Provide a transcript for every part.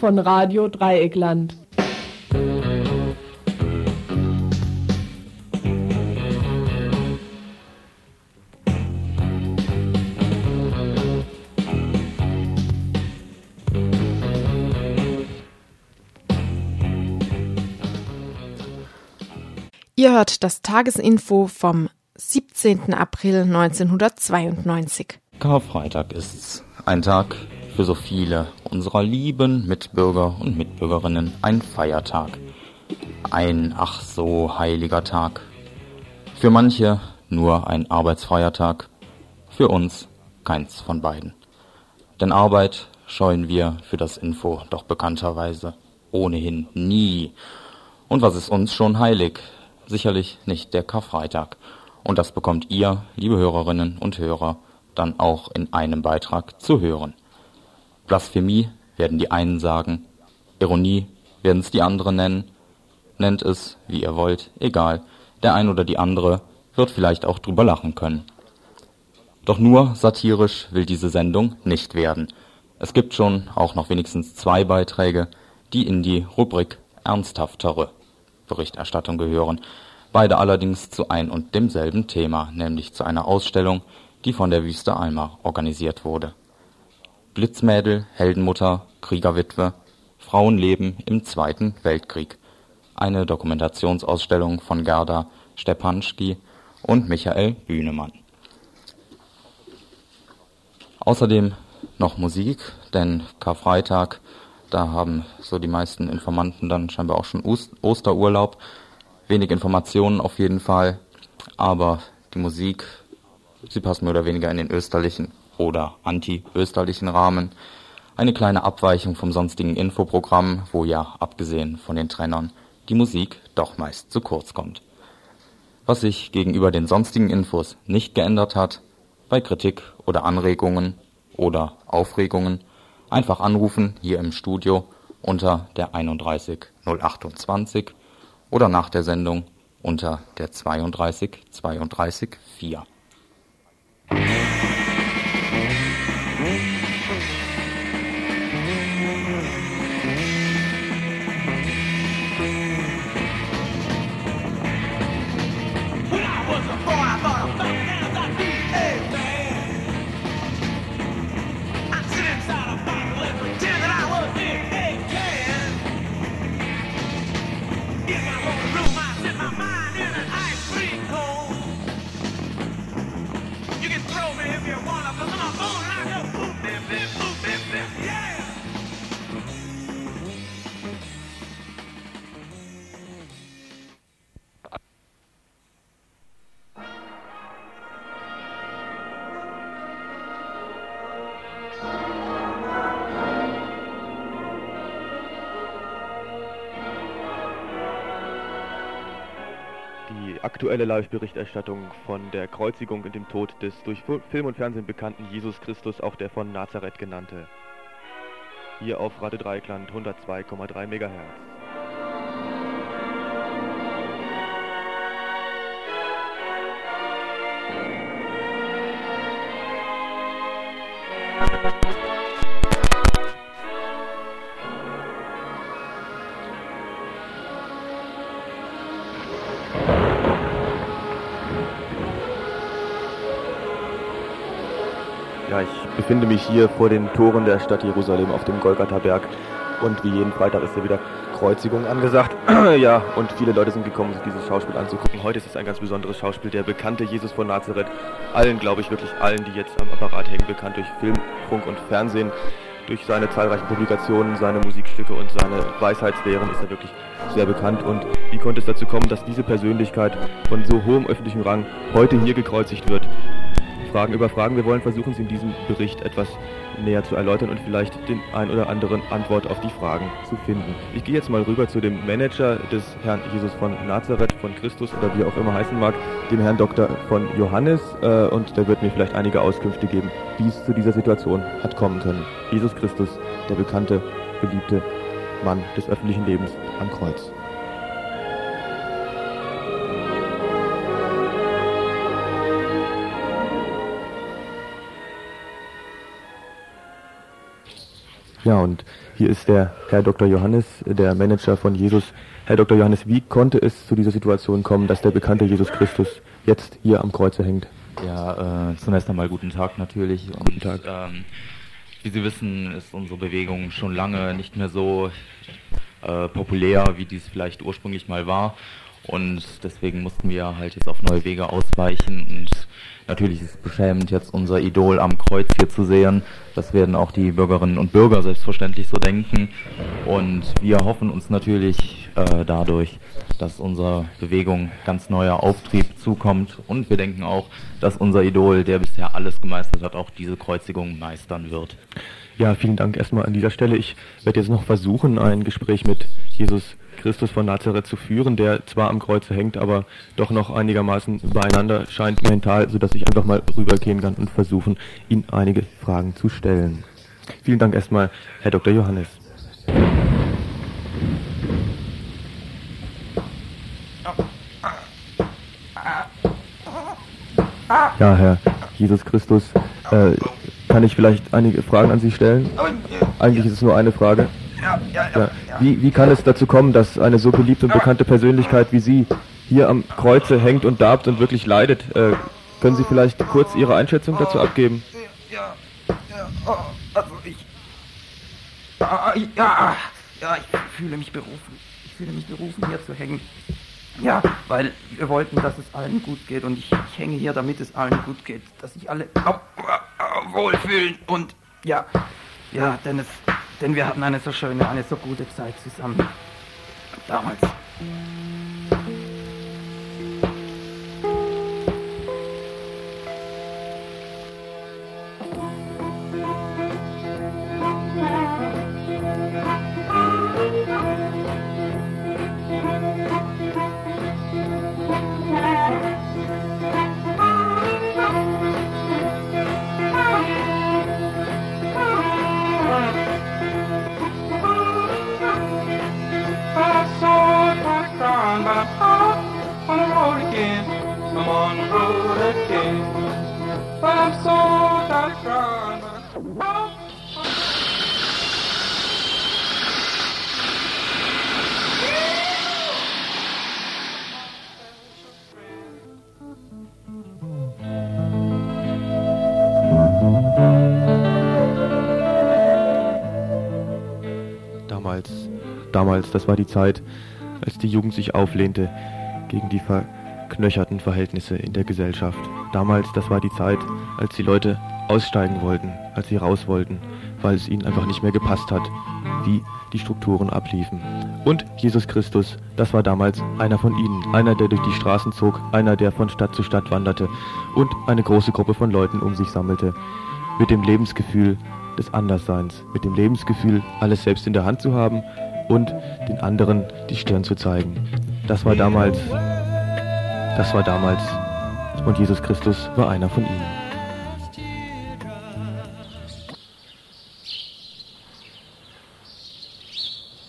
Von Radio Dreieckland. Ihr hört das Tagesinfo vom 17. April 1992. Karfreitag ist's. Ein Tag für so viele unserer lieben Mitbürger und Mitbürgerinnen. Ein Feiertag. Ein ach so heiliger Tag. Für manche nur ein arbeitsfreier Tag. Für uns keins von beiden. Denn Arbeit scheuen wir für das Info doch bekannterweise ohnehin nie. Und was ist uns schon heilig? Sicherlich nicht der Karfreitag. Und das bekommt ihr, liebe Hörerinnen und Hörer, dann auch in einem Beitrag zu hören. Blasphemie werden die einen sagen, Ironie werden es die anderen nennen. Nennt es, wie ihr wollt, egal. Der ein oder die andere wird vielleicht auch drüber lachen können. Doch nur satirisch will diese Sendung nicht werden. Es gibt schon auch noch wenigstens zwei Beiträge, die in die Rubrik ernsthaftere Berichterstattung gehören. Beide allerdings zu ein und demselben Thema, nämlich zu einer Ausstellung, die von der Wüste Alma organisiert wurde. Blitzmädel, Heldenmutter, Kriegerwitwe, Frauenleben im Zweiten Weltkrieg. Eine Dokumentationsausstellung von Gerda Stepanski und Michael Bühnemann. Außerdem noch Musik, denn Karfreitag, da haben so die meisten Informanten dann scheinbar auch schon Osterurlaub. Wenig Informationen auf jeden Fall, aber die Musik Sie passt mehr oder weniger in den österlichen oder anti-österlichen Rahmen. Eine kleine Abweichung vom sonstigen Infoprogramm, wo ja, abgesehen von den Trennern, die Musik doch meist zu kurz kommt. Was sich gegenüber den sonstigen Infos nicht geändert hat, bei Kritik oder Anregungen oder Aufregungen einfach anrufen hier im Studio unter der 31 028 oder nach der Sendung unter der 32 32 4. aktuelle Live-Berichterstattung von der Kreuzigung und dem Tod des durch Film und Fernsehen bekannten Jesus Christus, auch der von Nazareth genannte. Hier auf Radio Dreikland 102,3 MHz. Befinde mich hier vor den Toren der Stadt Jerusalem auf dem Golgatha-Berg. Und wie jeden Freitag ist hier wieder Kreuzigung angesagt. ja, und viele Leute sind gekommen, sich dieses Schauspiel anzugucken. Heute ist es ein ganz besonderes Schauspiel. Der bekannte Jesus von Nazareth. Allen, glaube ich, wirklich allen, die jetzt am Apparat hängen, bekannt durch Film, Funk und Fernsehen. Durch seine zahlreichen Publikationen, seine Musikstücke und seine Weisheitslehren ist er wirklich sehr bekannt. Und wie konnte es dazu kommen, dass diese Persönlichkeit von so hohem öffentlichen Rang heute hier gekreuzigt wird? Fragen über Fragen. Wir wollen versuchen, sie in diesem Bericht etwas näher zu erläutern und vielleicht den ein oder anderen Antwort auf die Fragen zu finden. Ich gehe jetzt mal rüber zu dem Manager des Herrn Jesus von Nazareth, von Christus oder wie auch immer heißen mag, dem Herrn Dr. von Johannes äh, und der wird mir vielleicht einige Auskünfte geben, wie es zu dieser Situation hat kommen können. Jesus Christus, der bekannte, beliebte Mann des öffentlichen Lebens am Kreuz. Ja, und hier ist der Herr Dr. Johannes, der Manager von Jesus. Herr Dr. Johannes, wie konnte es zu dieser Situation kommen, dass der bekannte Jesus Christus jetzt hier am Kreuze hängt? Ja, äh, zunächst einmal guten Tag natürlich. Und, Guten Tag. Ähm, wie Sie wissen, ist unsere Bewegung schon lange nicht mehr so äh, populär, wie dies vielleicht ursprünglich mal war. Und deswegen mussten wir halt jetzt auf neue Wege ausweichen. Und natürlich ist es beschämend, jetzt unser Idol am Kreuz hier zu sehen. Das werden auch die Bürgerinnen und Bürger selbstverständlich so denken. Und wir hoffen uns natürlich äh, dadurch, dass unserer Bewegung ganz neuer Auftrieb zukommt. Und wir denken auch, dass unser Idol, der bisher alles gemeistert hat, auch diese Kreuzigung meistern wird. Ja, vielen Dank erstmal an dieser Stelle. Ich werde jetzt noch versuchen, ein Gespräch mit Jesus Christus von Nazareth zu führen, der zwar am Kreuze hängt, aber doch noch einigermaßen beieinander scheint mental, sodass ich einfach mal rübergehen kann und versuchen, ihn einige Fragen zu stellen. Vielen Dank erstmal, Herr Dr. Johannes. Ja, Herr Jesus Christus, äh, kann ich vielleicht einige Fragen an Sie stellen? Eigentlich ist es nur eine Frage. Ja, ja, ja. Ja. Wie, wie kann es dazu kommen, dass eine so beliebte und bekannte Persönlichkeit wie Sie hier am Kreuze hängt und darbt und wirklich leidet? Äh, können Sie vielleicht kurz Ihre Einschätzung dazu abgeben? Ja, ja, oh, also ich. Ah, ja, ja, ich fühle mich berufen. Ich fühle mich berufen, hier zu hängen. Ja, weil wir wollten, dass es allen gut geht und ich, ich hänge hier, damit es allen gut geht, dass sich alle au, au, wohlfühlen und ja, ja, denn es, denn wir hatten eine so schöne, eine so gute Zeit zusammen. Damals. Damals, das war die Zeit, als die Jugend sich auflehnte gegen die verknöcherten Verhältnisse in der Gesellschaft. Damals, das war die Zeit, als die Leute aussteigen wollten, als sie raus wollten, weil es ihnen einfach nicht mehr gepasst hat, wie die Strukturen abliefen. Und Jesus Christus, das war damals einer von ihnen, einer, der durch die Straßen zog, einer, der von Stadt zu Stadt wanderte und eine große Gruppe von Leuten um sich sammelte, mit dem Lebensgefühl des Andersseins, mit dem Lebensgefühl, alles selbst in der Hand zu haben und den anderen die Stirn zu zeigen. Das war damals, das war damals und Jesus Christus war einer von ihnen.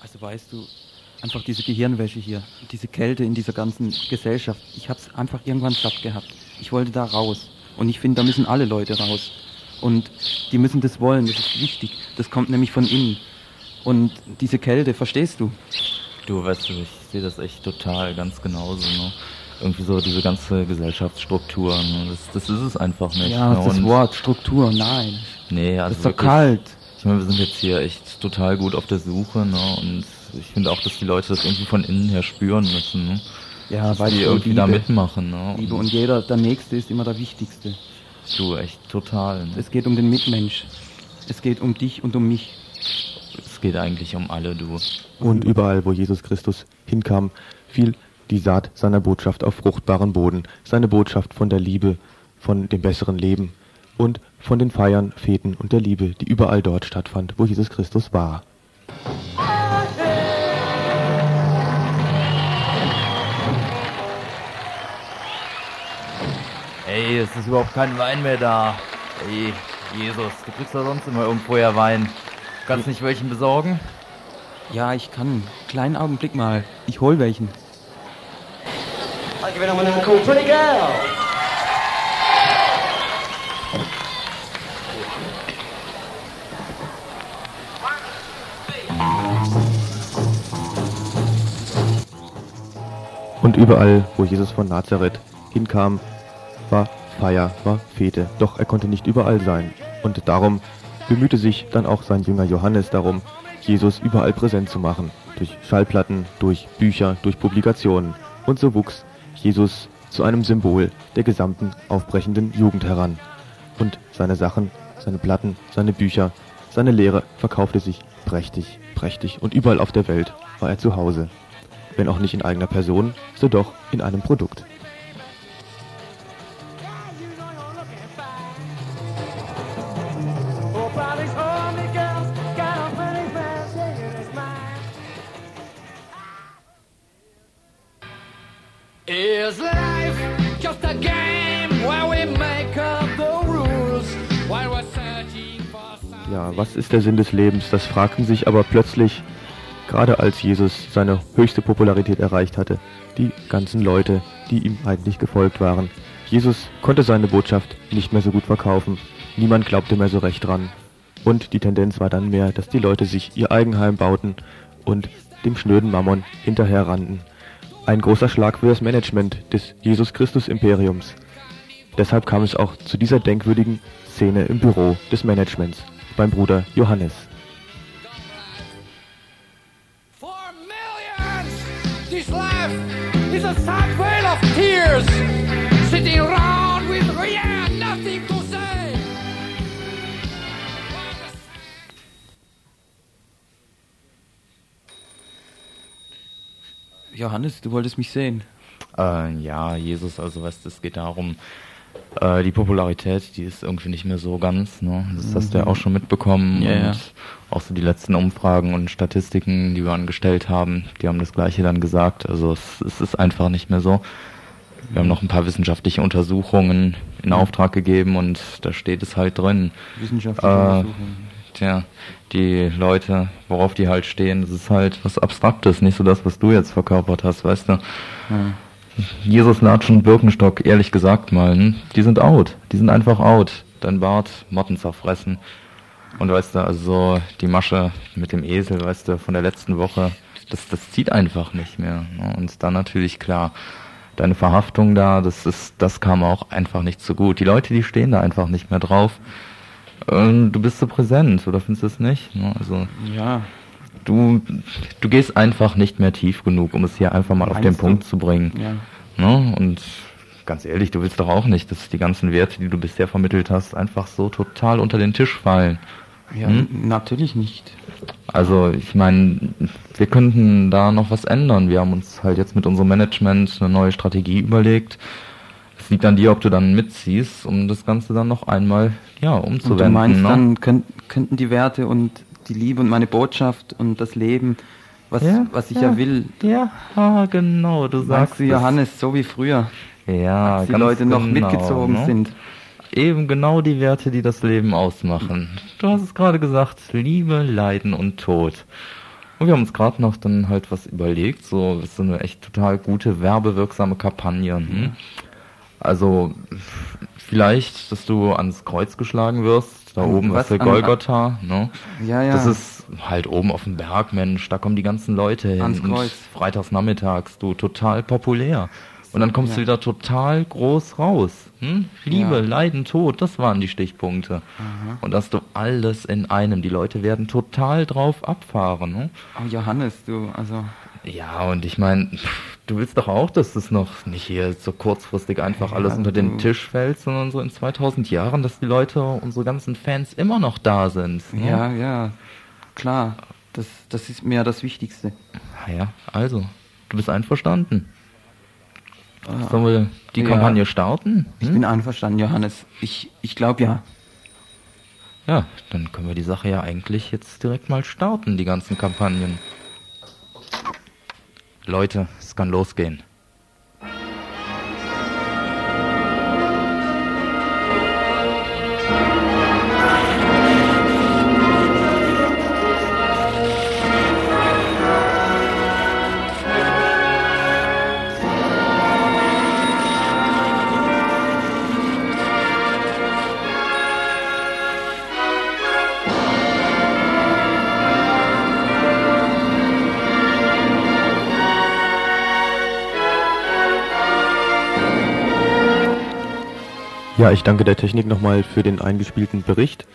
Also weißt du, einfach diese Gehirnwäsche hier, diese Kälte in dieser ganzen Gesellschaft, ich hab's einfach irgendwann satt gehabt. Ich wollte da raus. Und ich finde, da müssen alle Leute raus. Und die müssen das wollen, das ist wichtig. Das kommt nämlich von innen. Und diese Kälte, verstehst du? Du weißt du, ich sehe das echt total ganz genauso. Ne? Irgendwie so diese ganze Gesellschaftsstruktur, ne? das, das ist es einfach nicht. Ja, ne? das Und- Wort, Struktur, nein. Nee, Das also ist doch wirklich, kalt. Ich meine, wir sind jetzt hier echt total gut auf der Suche, ne? Und ich finde auch, dass die Leute das irgendwie von innen her spüren müssen, ne? Ja, Dass weißt die irgendwie Liebe, da mitmachen, ne? Liebe und jeder, der Nächste ist immer der Wichtigste. du echt total. Ne? Es geht um den Mitmensch. Es geht um dich und um mich. Es geht eigentlich um alle, du. Und überall, wo Jesus Christus hinkam, fiel die Saat seiner Botschaft auf fruchtbaren Boden, seine Botschaft von der Liebe, von dem besseren Leben und von den Feiern, Feten und der Liebe, die überall dort stattfand, wo Jesus Christus war. Ey, es ist überhaupt kein Wein mehr da. Ey, Jesus, du kriegst doch sonst immer irgendwoher Wein. Kannst nicht welchen besorgen? Ja, ich kann. Kleinen Augenblick mal. Ich hol welchen. I give anyone a call, pretty girl. Und überall, wo Jesus von Nazareth hinkam, war Feier, war Fete. Doch er konnte nicht überall sein. Und darum bemühte sich dann auch sein Jünger Johannes darum, Jesus überall präsent zu machen. Durch Schallplatten, durch Bücher, durch Publikationen. Und so wuchs Jesus zu einem Symbol der gesamten aufbrechenden Jugend heran. Und seine Sachen, seine Platten, seine Bücher, seine Lehre verkaufte sich prächtig, prächtig und überall auf der Welt war er zu Hause. Wenn auch nicht in eigener Person, so doch in einem Produkt. Was ist der Sinn des Lebens? Das fragten sich aber plötzlich, gerade als Jesus seine höchste Popularität erreicht hatte, die ganzen Leute, die ihm eigentlich gefolgt waren. Jesus konnte seine Botschaft nicht mehr so gut verkaufen. Niemand glaubte mehr so recht dran. Und die Tendenz war dann mehr, dass die Leute sich ihr Eigenheim bauten und dem schnöden Mammon hinterher rannten. Ein großer Schlag für das Management des Jesus Christus Imperiums. Deshalb kam es auch zu dieser denkwürdigen Szene im Büro des Managements beim Bruder Johannes. Johannes, du wolltest mich sehen. Äh, ja, Jesus, also du, es geht darum, äh, die Popularität, die ist irgendwie nicht mehr so ganz, ne? Das hast du ja auch schon mitbekommen. Ja, und ja. auch so die letzten Umfragen und Statistiken, die wir angestellt haben, die haben das gleiche dann gesagt. Also es, es ist einfach nicht mehr so. Wir haben noch ein paar wissenschaftliche Untersuchungen in Auftrag gegeben und da steht es halt drin. Wissenschaftliche Äh, Untersuchungen. Tja, die Leute, worauf die halt stehen, das ist halt was Abstraktes, nicht so das, was du jetzt verkörpert hast, weißt du. Jesus, Latsch und Birkenstock, ehrlich gesagt mal, hm, die sind out. Die sind einfach out. Dein Bart, Motten zerfressen. Und weißt du, also so die Masche mit dem Esel, weißt du, von der letzten Woche, das, das zieht einfach nicht mehr. Ne? Und dann natürlich klar, deine Verhaftung da, das ist, das kam auch einfach nicht so gut. Die Leute, die stehen da einfach nicht mehr drauf. Ähm, Du bist so präsent, oder findest du es nicht? Ne? Also Ja, du, du gehst einfach nicht mehr tief genug, um es hier einfach mal auf den Meinst du? Punkt zu bringen. ja. Ne? Und ganz ehrlich, du willst doch auch nicht, dass die ganzen Werte, die du bisher vermittelt hast, einfach so total unter den Tisch fallen. Ja, Hm? natürlich nicht. Also ich meine, wir könnten da noch was ändern. Wir haben uns halt jetzt mit unserem Management eine neue Strategie überlegt. Es liegt an dir, ob du dann mitziehst, um das Ganze dann noch einmal ja umzuwenden. Und du meinst, ne? dann könnt, könnten die Werte und die Liebe und meine Botschaft und das Leben, was, Ja, was ich ja. ja, will, Ja, ah, genau, du sagst es. Johannes, so wie früher, Ja, als die Leute noch genau, mitgezogen ne? sind. Eben genau die Werte, die das Leben ausmachen. Du hast es gerade gesagt, Liebe, Leiden und Tod. Und wir haben uns gerade noch dann halt was überlegt, so ist so eine echt total gute, werbewirksame Kampagne. Hm? Also vielleicht, dass du ans Kreuz geschlagen wirst, da oben was? ist der An- Golgotha, ne? Ja, ja. Das ist halt oben auf dem Berg, Mensch, da kommen die ganzen Leute hin. Ans und Kreuz. freitags nachmittags, du, total populär. Und dann kommst Ja. du wieder total groß raus. Hm? Liebe, Ja. Leiden, Tod, das waren die Stichpunkte. Und hast du alles in einem. Die Leute werden total drauf abfahren. Ne? Oh, Johannes, du, also, Ja, und ich meine, du willst doch auch, dass das noch nicht hier so kurzfristig einfach Ja, alles unter den Tisch fällt, sondern so in 2000 Jahren, dass die Leute, unsere ganzen Fans immer noch da sind. Ne? ja, ja, klar, das, das ist mir das Wichtigste. Ah Ja, also, du bist einverstanden. Sollen wir die Ja. Kampagne starten? Ich Hm? bin einverstanden, Johannes. Ich, ich glaube ja. Ja, dann können wir die Sache ja eigentlich jetzt direkt mal starten, die ganzen Kampagnen. Leute, es kann losgehen. Ja, ich danke der Technik nochmal für den eingespielten Bericht.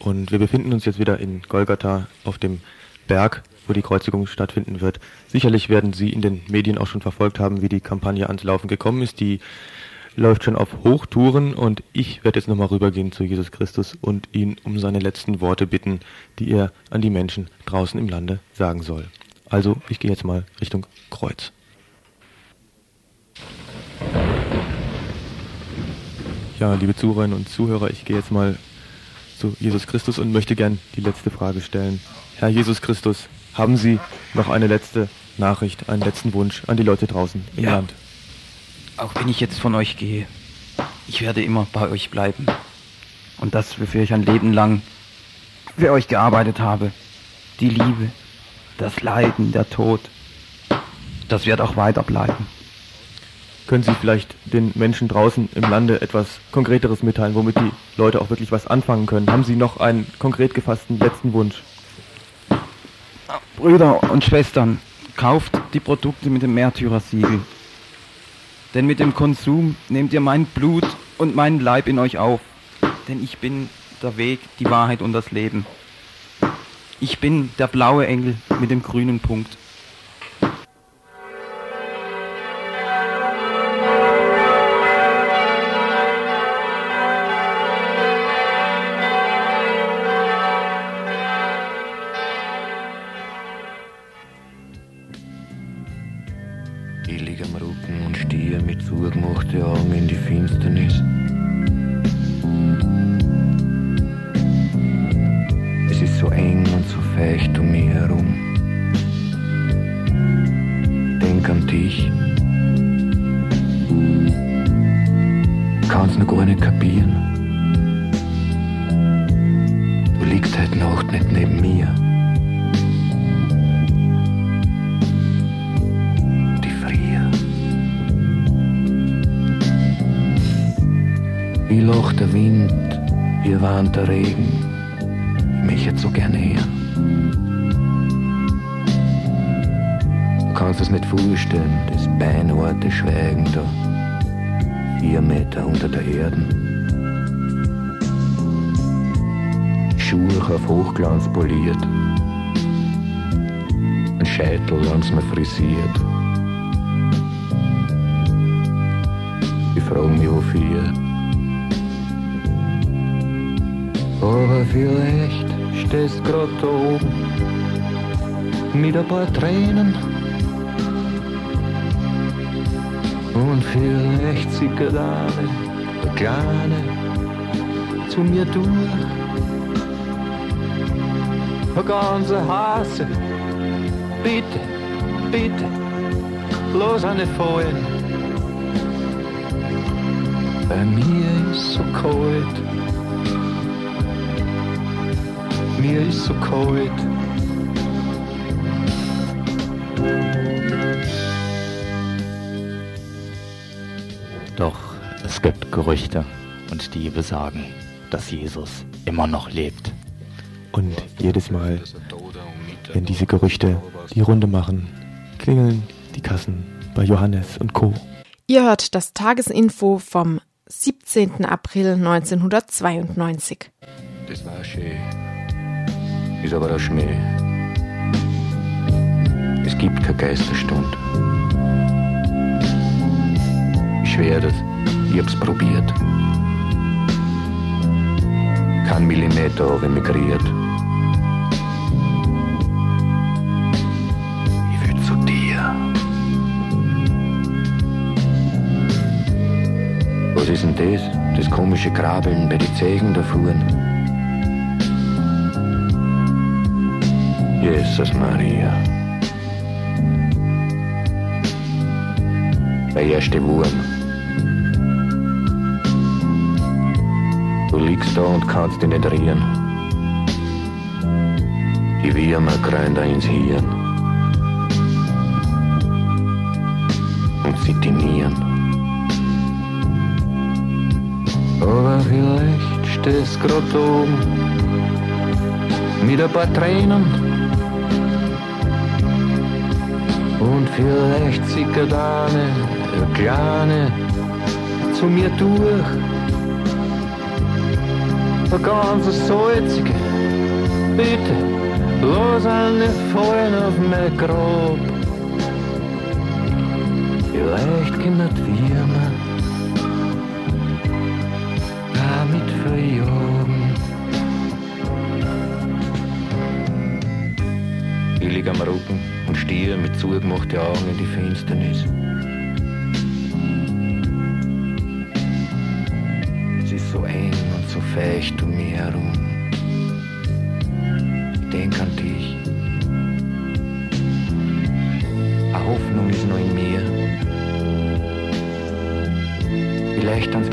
Und wir befinden uns jetzt wieder in Golgatha auf dem Berg, wo die Kreuzigung stattfinden wird. Sicherlich werden Sie in den Medien auch schon verfolgt haben, wie die Kampagne ans Laufen gekommen ist. Die läuft schon auf Hochtouren und ich werde jetzt nochmal rübergehen zu Jesus Christus und ihn um seine letzten Worte bitten, die er an die Menschen draußen im Lande sagen soll. Also, ich gehe jetzt mal Richtung Kreuz. Ja, liebe Zuhörerinnen und Zuhörer, ich gehe jetzt mal zu Jesus Christus und möchte gern die letzte Frage stellen. Herr Jesus Christus, haben Sie noch eine letzte Nachricht, einen letzten Wunsch an die Leute draußen im Ja. Land? Auch wenn ich jetzt von euch gehe, ich werde immer bei euch bleiben. Und das, wofür ich ein Leben lang für euch gearbeitet habe, die Liebe, das Leiden, der Tod, das wird auch weiter bleiben. Können Sie vielleicht den Menschen draußen im Lande etwas Konkreteres mitteilen, womit die Leute auch wirklich was anfangen können? Haben Sie noch einen konkret gefassten letzten Wunsch? Brüder und Schwestern, kauft die Produkte mit dem Märtyrersiegel. Denn mit dem Konsum nehmt ihr mein Blut und meinen Leib in euch auf. Denn ich bin der Weg, die Wahrheit und das Leben. Ich bin der blaue Engel mit dem grünen Punkt. Ich lieg am Rücken und stehe mit zugemachten Augen in die Finsternis. Es ist so eng und so feucht um mich herum. Denk an dich. Kann's noch gar nicht kapieren. Du liegst heute Nacht nicht neben mir. Lacht der Wind, wie warnt der Regen. Ich möchte jetzt so gerne hören. Du kannst es nicht vorstellen, das beinharte Schweigen da. Vier Meter unter der Erde. Schuhe auf Hochglanz poliert. Ein Scheitel ganz mir frisiert. Ich frage mich, wofür. Aber vielleicht stehst grad da oben mit ein paar Tränen. Und vielleicht sickert eine, eine kleine, zu mir durch. Eine ganze Hase, bitte, bitte, los eine fallen. Bei mir ist so kalt. Mir ist so kalt. Doch es gibt Gerüchte und die besagen, dass Jesus immer noch lebt. Und jedes Mal, wenn diese Gerüchte die Runde machen, klingeln die Kassen bei Johannes und Co. Ihr hört das Tagesinfo vom 17. April 1992. Das war schön. Ist aber ein Schmäh. Es gibt keine Geisterstunde. Ich schwör das, ich hab's probiert. Kein Millimeter habe ich migriert. Ich will zu dir. Was ist denn das? Das komische Krabbeln bei den Zehen da vorn. Jesus Maria. Der erste Wurm. Du liegst da und kannst dich nicht rühren. Die Würmer kreien da ins Hirn. Und sie dinieren. Aber vielleicht stehst grad oben mit ein paar Tränen. Und vielleicht sickert eine, eine kleine zu mir durch. ein ganz salzige. Bitte, lass nicht fallen auf mein Grab. Vielleicht können wir mal damit verjagen. Ich lieg am Rücken und stehe mit zugemachten Augen in die Finsternis. Es ist so eng und so feucht um mich herum. Ich denk an dich. Eine Hoffnung ist noch in mir. Vielleicht ans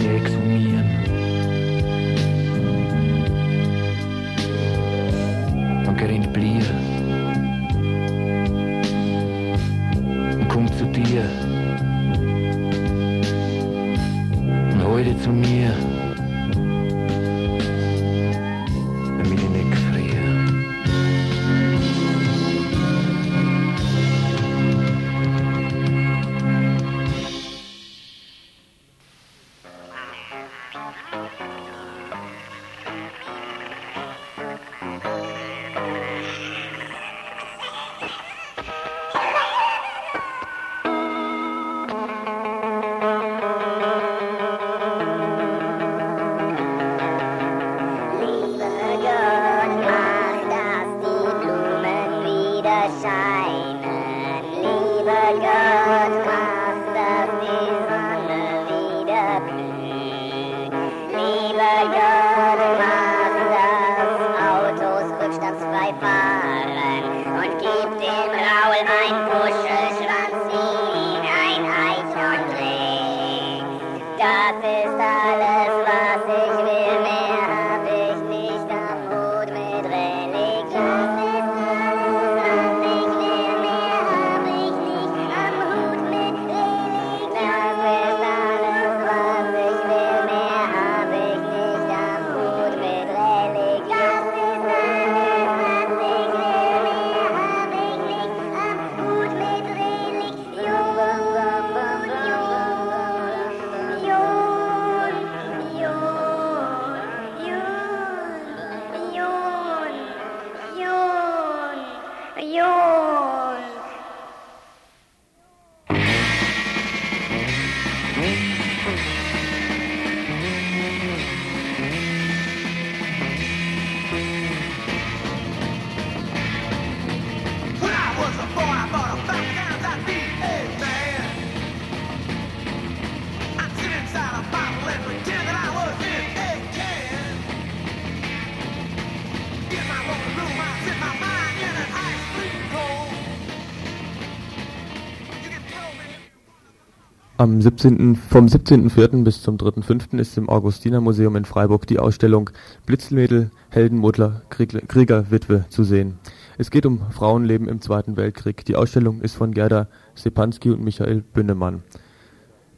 Am 17., vom 17.04. bis zum 3.05. ist im Augustinermuseum in Freiburg die Ausstellung Blitzmädel, Heldenmutter, Krieg, Kriegerwitwe zu sehen. Es geht um Frauenleben im Zweiten Weltkrieg. Die Ausstellung ist von Gerda Stepanski und Michael Bünnemann.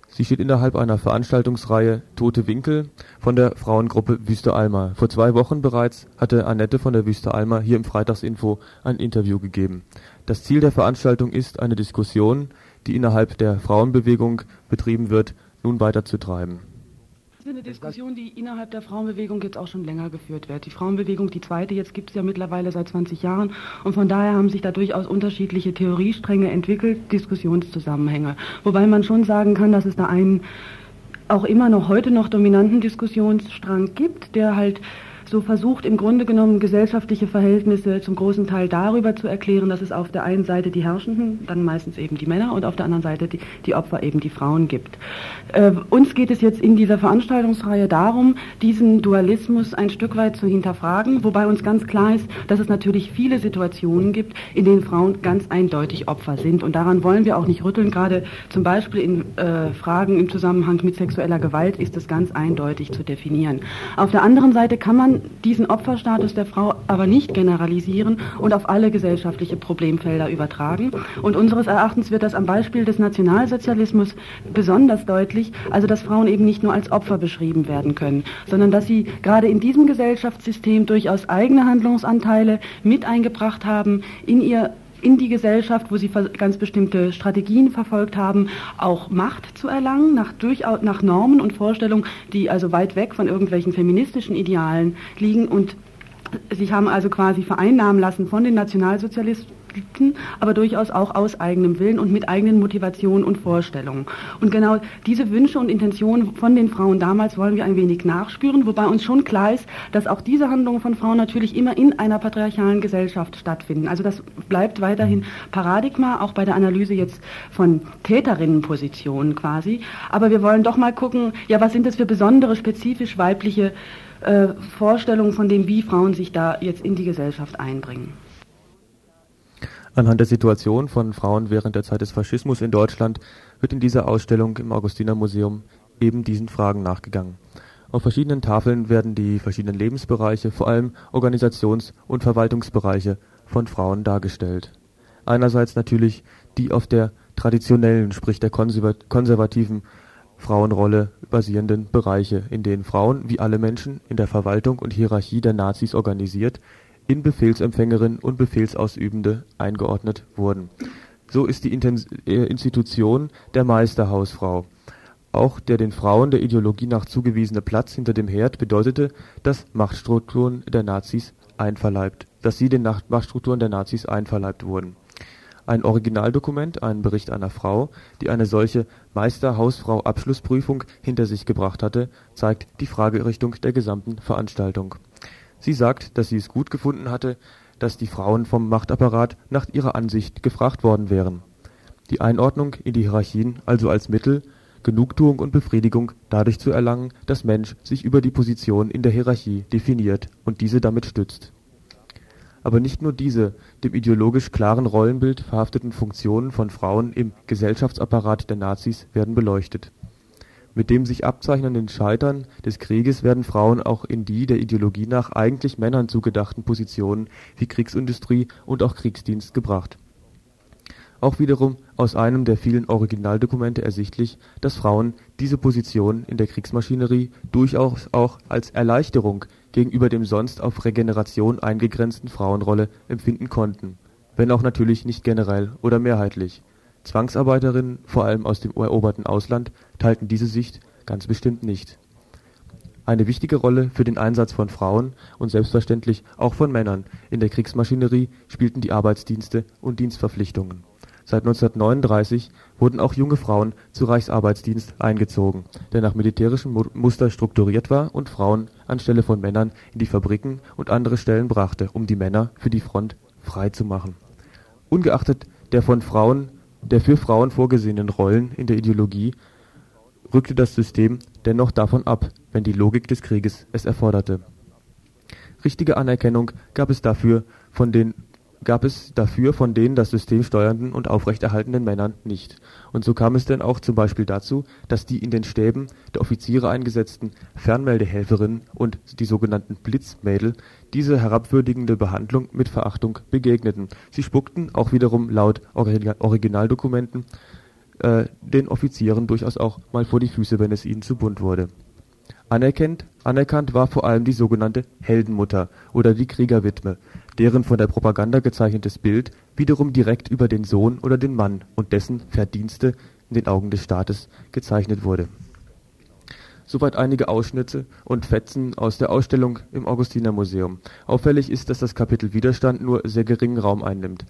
Sie steht innerhalb einer Veranstaltungsreihe Tote Winkel von der Frauengruppe Wüste Alma. Vor zwei Wochen bereits hatte Annette von der Wüste Alma hier im Freitagsinfo ein Interview gegeben. Das Ziel der Veranstaltung ist, eine Diskussion, die innerhalb der Frauenbewegung betrieben wird, nun weiterzutreiben. Das ist eine Diskussion, die innerhalb der Frauenbewegung jetzt auch schon länger geführt wird. Die Frauenbewegung, die zweite, jetzt gibt es ja mittlerweile seit 20 Jahren und von daher haben sich da durchaus unterschiedliche Theoriestränge entwickelt, Diskussionszusammenhänge. Wobei man schon sagen kann, dass es da einen auch immer noch heute noch dominanten Diskussionsstrang gibt, der halt so versucht im Grunde genommen gesellschaftliche Verhältnisse zum großen Teil darüber zu erklären, dass es auf der einen Seite die Herrschenden, dann meistens eben die Männer und auf der anderen Seite die, die Opfer eben die Frauen gibt. Äh, uns geht es jetzt in dieser Veranstaltungsreihe darum, diesen Dualismus ein Stück weit zu hinterfragen, wobei uns ganz klar ist, dass es natürlich viele Situationen gibt, in denen Frauen ganz eindeutig Opfer sind und daran wollen wir auch nicht rütteln. Gerade zum Beispiel in äh, Fragen im Zusammenhang mit sexueller Gewalt ist es ganz eindeutig zu definieren. Auf der anderen Seite kann man diesen Opferstatus der Frau aber nicht generalisieren und auf alle gesellschaftliche Problemfelder übertragen. Und unseres Erachtens wird das am Beispiel des Nationalsozialismus besonders deutlich, also dass Frauen eben nicht nur als Opfer beschrieben werden können, sondern dass sie gerade in diesem Gesellschaftssystem durchaus eigene Handlungsanteile mit eingebracht haben in ihr in die Gesellschaft, wo sie ganz bestimmte Strategien verfolgt haben, auch Macht zu erlangen, nach, durchaus, nach Normen und Vorstellungen, die also weit weg von irgendwelchen feministischen Idealen liegen. Und sich haben also quasi vereinnahmen lassen von den Nationalsozialisten, aber durchaus auch aus eigenem Willen und mit eigenen Motivationen und Vorstellungen. Und genau diese Wünsche und Intentionen von den Frauen damals wollen wir ein wenig nachspüren, wobei uns schon klar ist, dass auch diese Handlungen von Frauen natürlich immer in einer patriarchalen Gesellschaft stattfinden. Also das bleibt weiterhin Paradigma, auch bei der Analyse jetzt von Täterinnenpositionen quasi. Aber wir wollen doch mal gucken, ja, was sind das für besondere, spezifisch weibliche äh, Vorstellungen von dem, wie Frauen sich da jetzt in die Gesellschaft einbringen. Anhand der Situation von Frauen während der Zeit des Faschismus in Deutschland wird in dieser Ausstellung im Augustinermuseum eben diesen Fragen nachgegangen. Auf verschiedenen Tafeln werden die verschiedenen Lebensbereiche, vor allem Organisations- und Verwaltungsbereiche von Frauen dargestellt. Einerseits natürlich die auf der traditionellen, sprich der konserva konservativen Frauenrolle basierenden Bereiche, in denen Frauen, wie alle Menschen, in der Verwaltung und Hierarchie der Nazis organisiert, in Befehlsempfängerinnen und Befehlsausübende eingeordnet wurden. So ist die äh, Institution der Meisterhausfrau. Auch der den Frauen der Ideologie nach zugewiesene Platz hinter dem Herd bedeutete, dass Machtstrukturen der Nazis einverleibt, dass sie den Machtstrukturen der Nazis einverleibt wurden. Ein Originaldokument, ein Bericht einer Frau, die eine solche Meister-Hausfrau-Abschlussprüfung hinter sich gebracht hatte, zeigt die Fragerichtung der gesamten Veranstaltung. Sie sagt, dass sie es gut gefunden hatte, dass die Frauen vom Machtapparat nach ihrer Ansicht gefragt worden wären. Die Einordnung in die Hierarchien also als Mittel, Genugtuung und Befriedigung dadurch zu erlangen, dass Mensch sich über die Position in der Hierarchie definiert und diese damit stützt. Aber nicht nur diese dem ideologisch klaren Rollenbild verhafteten Funktionen von Frauen im Gesellschaftsapparat der Nazis werden beleuchtet. Mit dem sich abzeichnenden Scheitern des Krieges werden Frauen auch in die der Ideologie nach eigentlich Männern zugedachten Positionen wie Kriegsindustrie und auch Kriegsdienst gebracht. Auch wiederum aus einem der vielen Originaldokumente ersichtlich, dass Frauen diese Position in der Kriegsmaschinerie durchaus auch als Erleichterung gegenüber dem sonst auf Regeneration eingegrenzten Frauenrolle empfinden konnten, wenn auch natürlich nicht generell oder mehrheitlich. Zwangsarbeiterinnen, vor allem aus dem eroberten Ausland, teilten diese Sicht ganz bestimmt nicht. Eine wichtige Rolle für den Einsatz von Frauen und selbstverständlich auch von Männern in der Kriegsmaschinerie spielten die Arbeitsdienste und Dienstverpflichtungen. Seit 1939 wurden auch junge Frauen zu Reichsarbeitsdienst eingezogen, der nach militärischem Mu Muster strukturiert war und Frauen anstelle von Männern in die Fabriken und andere Stellen brachte, um die Männer für die Front frei zu machen. Ungeachtet der von Frauen der für Frauen vorgesehenen Rollen in der Ideologie rückte das System dennoch davon ab, wenn die Logik des Krieges es erforderte. Richtige Anerkennung gab es dafür von den gab es dafür von den das System steuernden und aufrechterhaltenden Männern nicht. Und so kam es denn auch zum Beispiel dazu, dass die in den Stäben der Offiziere eingesetzten Fernmeldehelferinnen und die sogenannten Blitzmädel diese herabwürdigende Behandlung mit Verachtung begegneten. Sie spuckten, auch wiederum laut Originaldokumenten, äh, den Offizieren durchaus auch mal vor die Füße, wenn es ihnen zu bunt wurde. Anerkannt, anerkannt war vor allem die sogenannte Heldenmutter oder die Kriegerwitwe, deren von der Propaganda gezeichnetes Bild wiederum direkt über den Sohn oder den Mann und dessen Verdienste in den Augen des Staates gezeichnet wurde. Soweit einige Ausschnitte und Fetzen aus der Ausstellung im Augustinermuseum. Auffällig ist, dass das Kapitel Widerstand nur sehr geringen Raum einnimmt.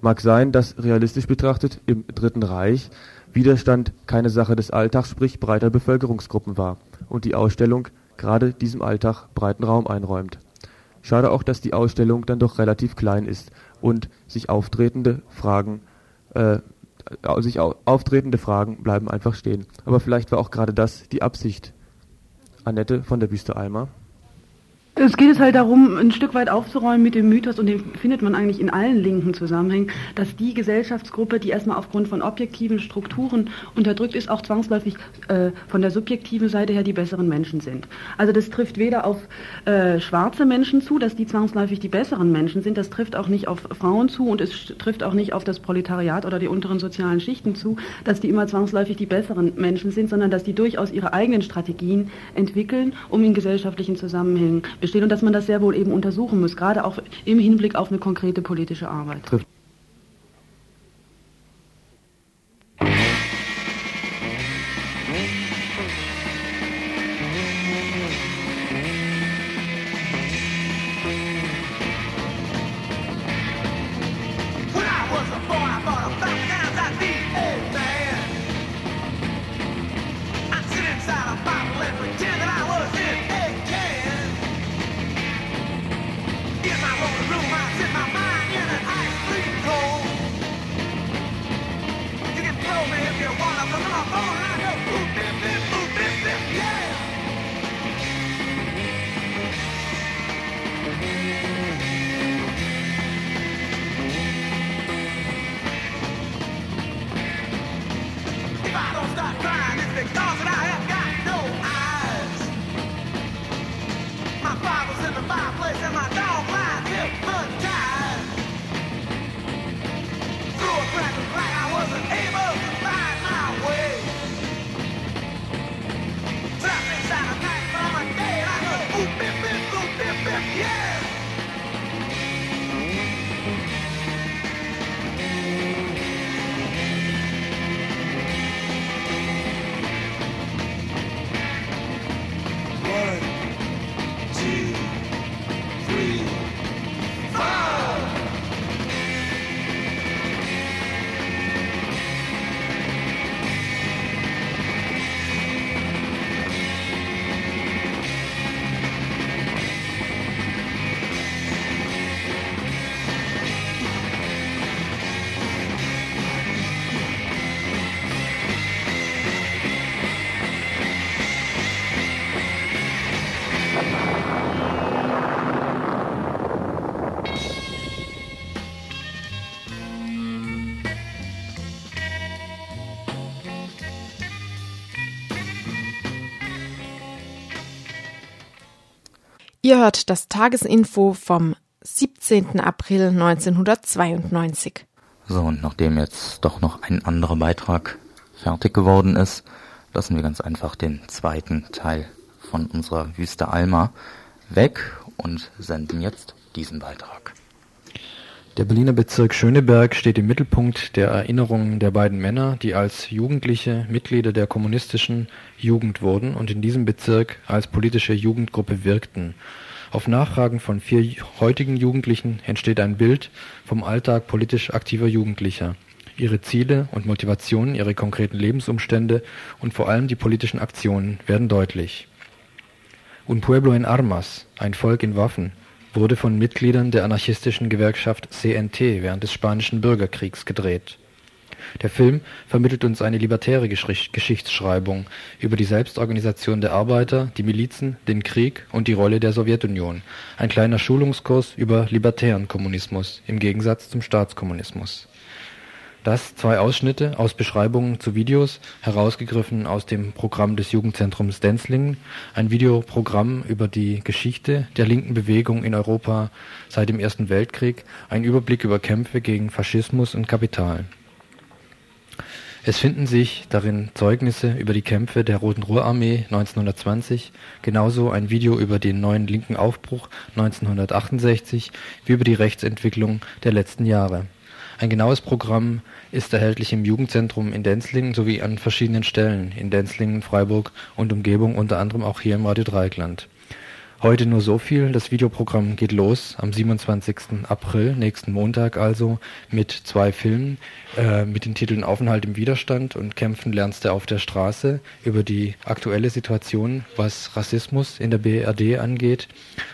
Mag sein, dass realistisch betrachtet im Dritten Reich Widerstand keine Sache des Alltags, sprich breiter Bevölkerungsgruppen war und die Ausstellung gerade diesem Alltag breiten Raum einräumt. Schade auch, dass die Ausstellung dann doch relativ klein ist und sich auftretende Fragen äh, sich au auftretende Fragen bleiben einfach stehen. Aber vielleicht war auch gerade das die Absicht. Annette von der Büste Alma. Es geht es halt darum, ein Stück weit aufzuräumen mit dem Mythos, und den findet man eigentlich in allen linken Zusammenhängen, dass die Gesellschaftsgruppe, die erstmal aufgrund von objektiven Strukturen unterdrückt ist, auch zwangsläufig äh, von der subjektiven Seite her die besseren Menschen sind. Also das trifft weder auf äh, schwarze Menschen zu, dass die zwangsläufig die besseren Menschen sind, das trifft auch nicht auf Frauen zu und es trifft auch nicht auf das Proletariat oder die unteren sozialen Schichten zu, dass die immer zwangsläufig die besseren Menschen sind, sondern dass die durchaus ihre eigenen Strategien entwickeln, um in gesellschaftlichen Zusammenhängen bestehen und dass man das sehr wohl eben untersuchen muss, gerade auch im Hinblick auf eine konkrete politische Arbeit. Ihr hört das Tagesinfo vom 17. April 1992. So, und nachdem jetzt doch noch ein anderer Beitrag fertig geworden ist, lassen wir ganz einfach den zweiten Teil von unserer Wüste Alma weg und senden jetzt diesen Beitrag. Der Berliner Bezirk Schöneberg steht im Mittelpunkt der Erinnerungen der beiden Männer, die als Jugendliche Mitglieder der kommunistischen Jugend wurden und in diesem Bezirk als politische Jugendgruppe wirkten. Auf Nachfragen von vier heutigen Jugendlichen entsteht ein Bild vom Alltag politisch aktiver Jugendlicher. Ihre Ziele und Motivationen, ihre konkreten Lebensumstände und vor allem die politischen Aktionen werden deutlich. Un pueblo en armas, ein Volk in Waffen, wurde von Mitgliedern der anarchistischen Gewerkschaft CNT während des Spanischen Bürgerkriegs gedreht. Der Film vermittelt uns eine libertäre Geschichtsschreibung über die Selbstorganisation der Arbeiter, die Milizen, den Krieg und die Rolle der Sowjetunion, ein kleiner Schulungskurs über libertären Kommunismus im Gegensatz zum Staatskommunismus das zwei Ausschnitte aus Beschreibungen zu Videos, herausgegriffen aus dem Programm des Jugendzentrums Denzlingen, ein Videoprogramm über die Geschichte der linken Bewegung in Europa seit dem Ersten Weltkrieg, ein Überblick über Kämpfe gegen Faschismus und Kapital. Es finden sich darin Zeugnisse über die Kämpfe der Roten Ruhrarmee 1920, genauso ein Video über den neuen linken Aufbruch 1968 wie über die Rechtsentwicklung der letzten Jahre. Ein genaues Programm ist erhältlich im Jugendzentrum in Denzlingen sowie an verschiedenen Stellen in Denzlingen, Freiburg und Umgebung, unter anderem auch hier im Radio Dreieckland Heute nur so viel. Das Videoprogramm geht los am 27. April, nächsten Montag also, mit zwei Filmen äh, mit den Titeln Aufenthalt im Widerstand und Kämpfen lernst du auf der Straße über die aktuelle Situation, was Rassismus in der BRD angeht.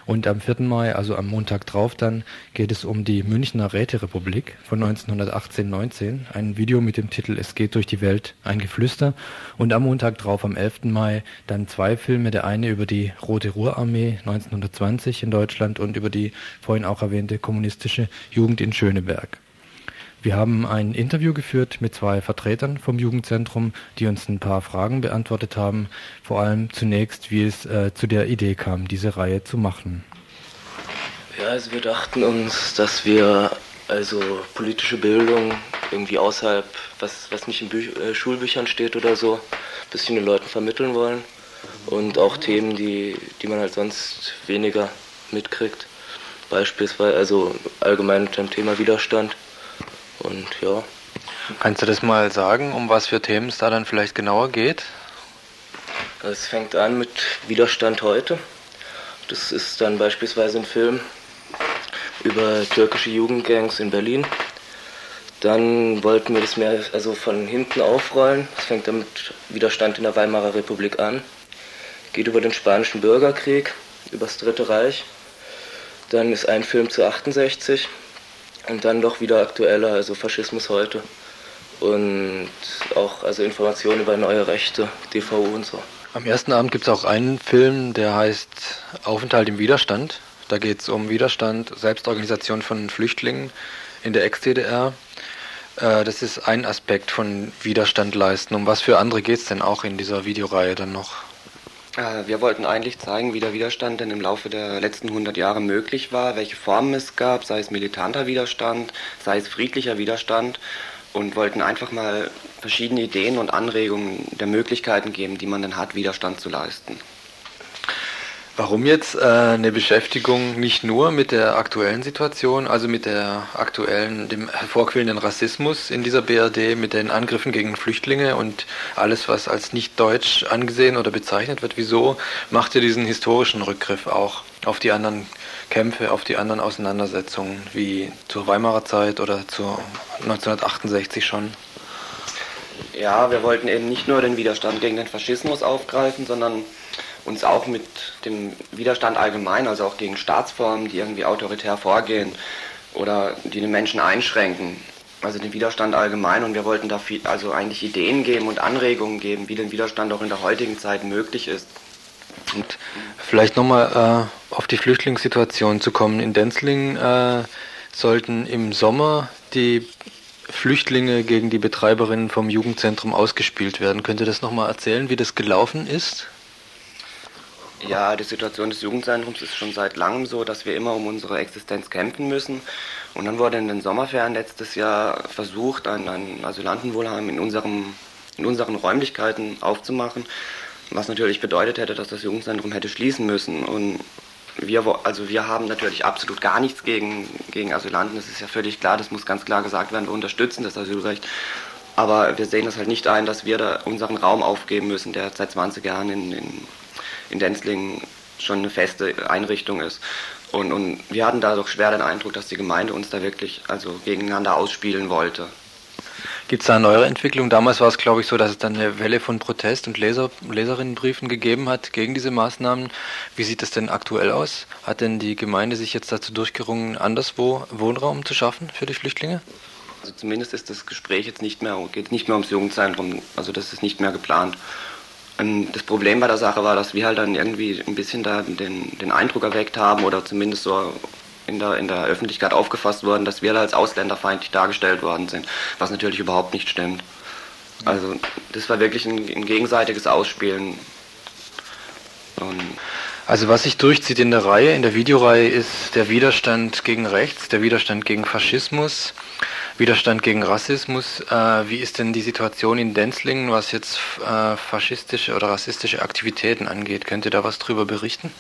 Und am 4. Mai, also am Montag drauf dann, geht es um die Münchner Räterepublik von 1918-19. Ein Video mit dem Titel Es geht durch die Welt, ein Geflüster. Und am Montag drauf, am 11. Mai, dann zwei Filme. Der eine über die Rote Ruhrarmee 1920 in Deutschland und über die vorhin auch erwähnte kommunistische Jugend in Schöneberg. Wir haben ein Interview geführt mit zwei Vertretern vom Jugendzentrum, die uns ein paar Fragen beantwortet haben. Vor allem zunächst, wie es äh, zu der Idee kam, diese Reihe zu machen. Ja, also wir dachten uns, dass wir also politische Bildung irgendwie außerhalb, was, was nicht in Bü äh, Schulbüchern steht oder so, ein bisschen den Leuten vermitteln wollen und auch Themen, die, die man halt sonst weniger mitkriegt. Beispielsweise, also allgemein mit dem Thema Widerstand. Und ja. Kannst du das mal sagen, um was für Themen es da dann vielleicht genauer geht? Es fängt an mit Widerstand heute. Das ist dann beispielsweise ein Film über türkische Jugendgangs in Berlin. Dann wollten wir das mehr also von hinten aufrollen. Es fängt dann mit Widerstand in der Weimarer Republik an geht über den Spanischen Bürgerkrieg, über das Dritte Reich. Dann ist ein Film zu 68 und dann doch wieder aktueller, also Faschismus heute. Und auch also Informationen über neue Rechte, DVU und so. Am ersten Abend gibt es auch einen Film, der heißt Aufenthalt im Widerstand. Da geht es um Widerstand, Selbstorganisation von Flüchtlingen in der Ex-DDR. Äh, das ist ein Aspekt von Widerstand leisten. Um was für andere geht es denn auch in dieser Videoreihe dann noch? Äh, wir wollten eigentlich zeigen, wie der Widerstand denn im Laufe der letzten 100 Jahre möglich war, welche Formen es gab, sei es militanter Widerstand, sei es friedlicher Widerstand und wollten einfach mal verschiedene Ideen und Anregungen der Möglichkeiten geben, die man dann hat, Widerstand zu leisten. Warum jetzt äh, eine Beschäftigung nicht nur mit der aktuellen Situation, also mit der aktuellen, dem hervorquellenden Rassismus in dieser BRD, mit den Angriffen gegen Flüchtlinge und alles, was als nicht deutsch angesehen oder bezeichnet wird? Wieso macht ihr diesen historischen Rückgriff auch auf die anderen Kämpfe, auf die anderen Auseinandersetzungen, wie zur Weimarer Zeit oder zur 1968 schon? Ja, wir wollten eben nicht nur den Widerstand gegen den Faschismus aufgreifen, sondern uns auch mit dem Widerstand allgemein, also auch gegen Staatsformen, die irgendwie autoritär vorgehen oder die den Menschen einschränken, also den Widerstand allgemein und wir wollten da viel, also eigentlich Ideen geben und Anregungen geben, wie den Widerstand auch in der heutigen Zeit möglich ist. Und vielleicht nochmal äh, auf die Flüchtlingssituation zu kommen. In Denzlingen äh, sollten im Sommer die Flüchtlinge gegen die Betreiberinnen vom Jugendzentrum ausgespielt werden. Könnt ihr das nochmal erzählen, wie das gelaufen ist? Ja, die Situation des Jugendzentrums ist schon seit langem so, dass wir immer um unsere Existenz kämpfen müssen. Und dann wurde in den Sommerferien letztes Jahr versucht, ein, ein Asylantenwohnheim in, unserem, in unseren Räumlichkeiten aufzumachen, was natürlich bedeutet hätte, dass das Jugendzentrum hätte schließen müssen. Und wir, also wir haben natürlich absolut gar nichts gegen, gegen Asylanten, das ist ja völlig klar, das muss ganz klar gesagt werden, wir unterstützen das Asylrecht. Aber wir sehen das halt nicht ein, dass wir da unseren Raum aufgeben müssen, der seit 20 Jahren in, in, in Denzlingen schon eine feste Einrichtung ist. Und, und wir hatten da doch schwer den Eindruck, dass die Gemeinde uns da wirklich also gegeneinander ausspielen wollte. Gibt es da eine neuere Entwicklung? Damals war es, glaube ich, so, dass es dann eine Welle von Protest und Leser, Leserinnenbriefen gegeben hat gegen diese Maßnahmen. Wie sieht es denn aktuell aus? Hat denn die Gemeinde sich jetzt dazu durchgerungen, anderswo Wohnraum zu schaffen für die Flüchtlinge? Also zumindest ist das Gespräch jetzt nicht mehr, geht nicht mehr ums Jugendzentrum, also das ist nicht mehr geplant. Ähm, Das Problem bei der Sache war, dass wir halt dann irgendwie ein bisschen da den, den Eindruck erweckt haben oder zumindest so in der, in der Öffentlichkeit aufgefasst wurden, dass wir da als ausländerfeindlich dargestellt worden sind, was natürlich überhaupt nicht stimmt. Also das war wirklich ein, ein gegenseitiges Ausspielen. Und Also was sich durchzieht in der Reihe, in der Videoreihe, ist der Widerstand gegen Rechts, der Widerstand gegen Faschismus, Widerstand gegen Rassismus. Äh, wie ist denn die Situation in Denzlingen, was jetzt äh, faschistische oder rassistische Aktivitäten angeht? Könnt ihr da was drüber berichten?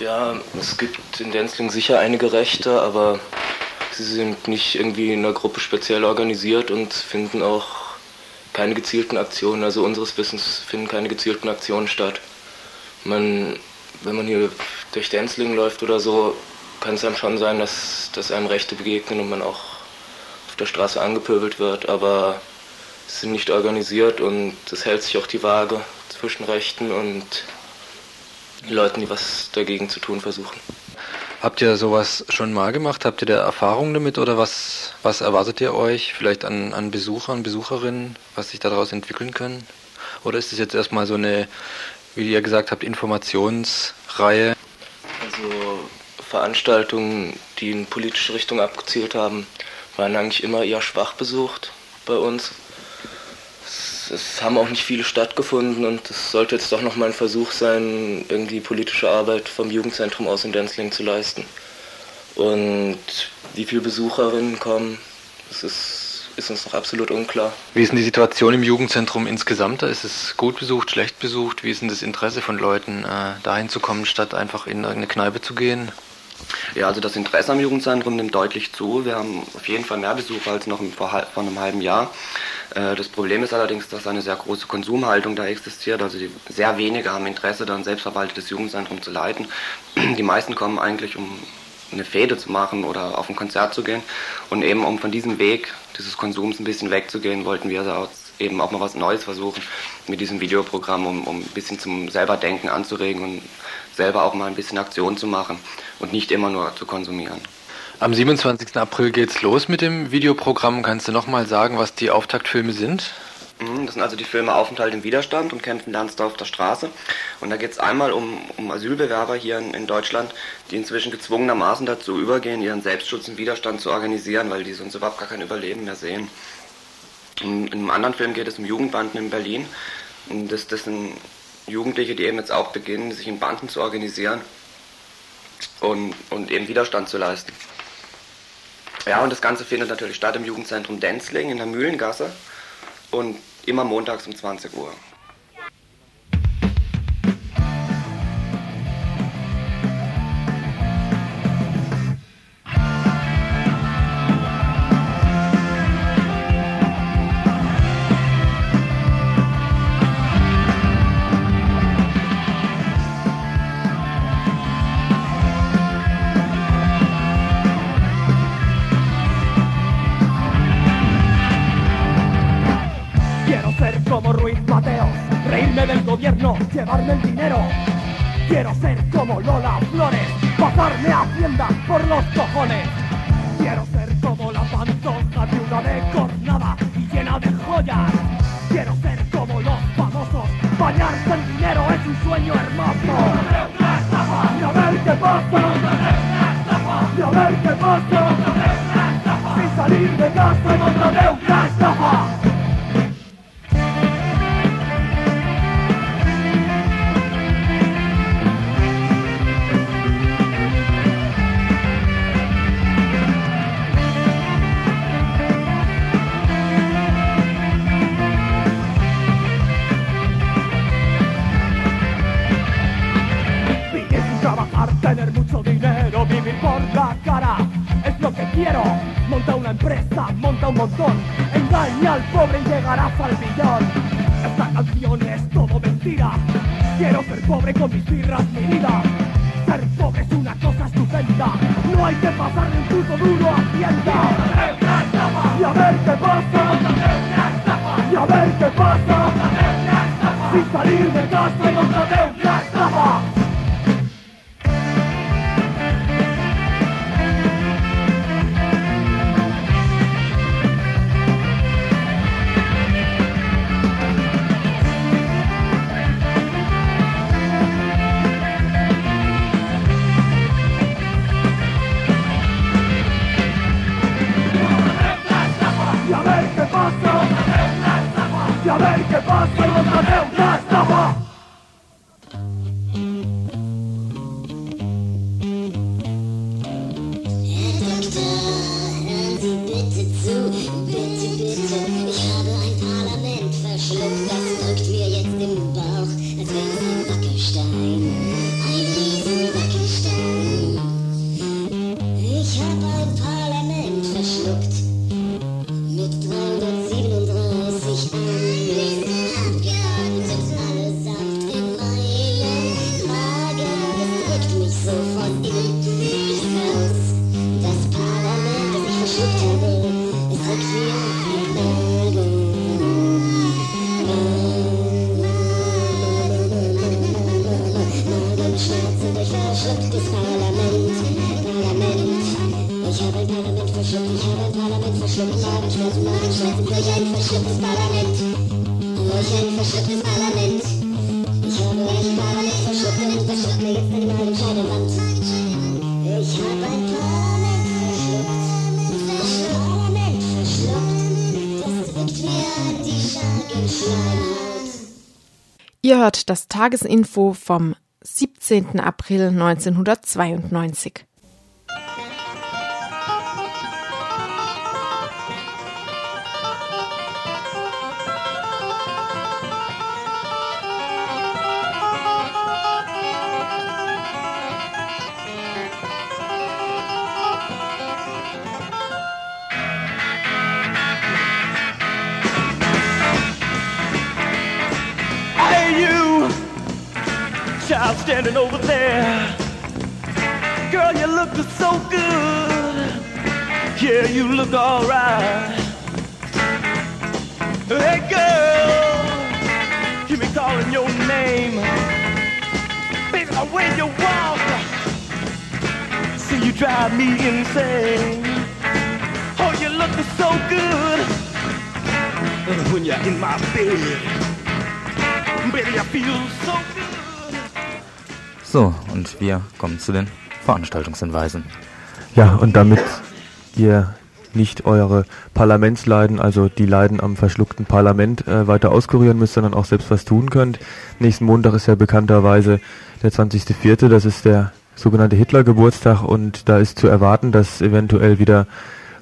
Ja, es gibt in Denzling sicher einige Rechte, aber sie sind nicht irgendwie in einer Gruppe speziell organisiert und finden auch keine gezielten Aktionen. Also unseres Wissens finden keine gezielten Aktionen statt. Man, wenn man hier durch Denzling läuft oder so, kann es einem schon sein, dass, dass einem Rechte begegnen und man auch auf der Straße angepöbelt wird, aber sie sind nicht organisiert und es hält sich auch die Waage zwischen Rechten und Leuten, die was dagegen zu tun versuchen. Habt ihr sowas schon mal gemacht? Habt ihr da Erfahrung damit oder was, was erwartet ihr euch vielleicht an, an Besuchern, Besucherinnen, was sich daraus entwickeln können? Oder ist es jetzt erstmal so eine, wie ihr gesagt habt, Informationsreihe? Also Veranstaltungen, die in politische Richtung abgezielt haben, waren eigentlich immer eher schwach besucht bei uns. Es, haben auch nicht viele stattgefunden und es sollte jetzt doch nochmal ein Versuch sein, irgendwie politische Arbeit vom Jugendzentrum aus in Denzling zu leisten. Und wie viele Besucherinnen kommen, das ist, ist uns noch absolut unklar. Wie ist denn die Situation im Jugendzentrum insgesamt? Ist es gut besucht, schlecht besucht? Wie ist denn das Interesse von Leuten, äh, dahin zu kommen, statt einfach in irgendeine Kneipe zu gehen? Ja, also das Interesse am Jugendzentrum nimmt deutlich zu. Wir haben auf jeden Fall mehr Besucher als noch vor, einem halben Jahr. Äh, Das Problem ist allerdings, dass eine sehr große Konsumhaltung da existiert. Also sehr wenige haben Interesse, da ein selbstverwaltetes Jugendzentrum zu leiten. Die meisten kommen eigentlich, um eine Fete zu machen oder auf ein Konzert zu gehen. Und eben um von diesem Weg dieses Konsums ein bisschen wegzugehen, wollten wir da eben auch mal was Neues versuchen mit diesem Videoprogramm, um, um ein bisschen zum selber Denken anzuregen und selber auch mal ein bisschen Aktion zu machen und nicht immer nur zu konsumieren. Am 27. April geht's los mit dem Videoprogramm. Kannst du nochmal sagen, was die Auftaktfilme sind? Mhm, Das sind also die Filme Aufenthalt im Widerstand und Kämpfen lernst du auf der Straße. Und da geht es einmal um, um Asylbewerber hier in, in Deutschland, die inzwischen gezwungenermaßen dazu übergehen, ihren Selbstschutz im Widerstand zu organisieren, weil die sonst überhaupt gar kein Überleben mehr sehen. In, in einem anderen Film geht es um Jugendbanden in Berlin. Und das, das sind Jugendliche, die eben jetzt auch beginnen, sich in Banden zu organisieren und, und eben Widerstand zu leisten. Ja, und das Ganze findet natürlich statt im Jugendzentrum Denzling in der Mühlengasse und immer montags um 20 Uhr. Como Ruiz Mateos, reírme del gobierno, llevarme el dinero. Quiero ser como Lola Flores, pasarme a Hacienda por los cojones. Quiero ser como la pantoja de cornada y llena de joyas. Quiero ser como los famosos, bañarse en dinero es un sueño hermoso. Y a ver qué pasa, y a ver qué pasa, sin salir de casa quiero. Monta una empresa, monta un montón, engaña al pobre y llegarás al billón. Esta canción es todo mentira. Quiero ser pobre con mis birras, mi vida. Ser pobre es una cosa estupenda. No hay que pasarle un puto duro a Hacienda. Y a ver qué pasa. Y a ver qué pasa. Sin salir de casa y una estafa. Tagesinfo vom 17. April 1992. Standing over there. Girl, you look so good. Yeah, you look alright. Hey, girl, hear me calling your name. Baby, the way you walk, see you drive me insane. Oh, you look so good when you're in my bed. Baby, I feel so So, und wir kommen zu den Veranstaltungshinweisen. Ja, und damit ihr nicht eure Parlamentsleiden, also die Leiden am verschluckten Parlament, äh, weiter auskurieren müsst, sondern auch selbst was tun könnt. Nächsten Montag ist ja bekannterweise der 20.04., das ist der sogenannte Hitler-Geburtstag und da ist zu erwarten, dass eventuell wieder